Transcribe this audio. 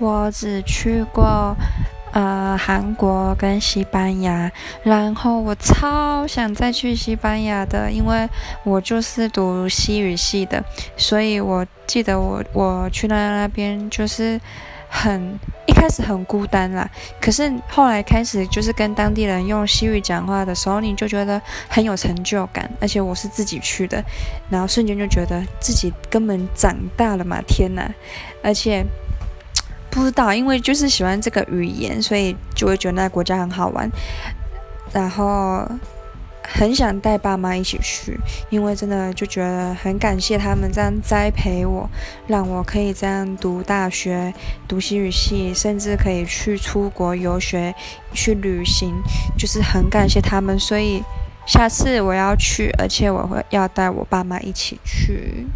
我只去过呃韩国跟西班牙，然后我超想再去西班牙的，因为我就是读西语系的，所以我记得我我去那那边就是。很一开始很孤单啦，可是后来开始就是跟当地人用西语讲话的时候，你就觉得很有成就感，而且我是自己去的，然后瞬间就觉得自己根本长大了嘛，天呐，而且不知道，因为就是喜欢这个语言，所以就会觉得那个国家很好玩，然后。很想带爸妈一起去，因为真的就觉得很感谢他们这样栽培我，让我可以这样读大学、读西语系，甚至可以去出国游学、去旅行，就是很感谢他们。所以下次我要去，而且我会要带我爸妈一起去。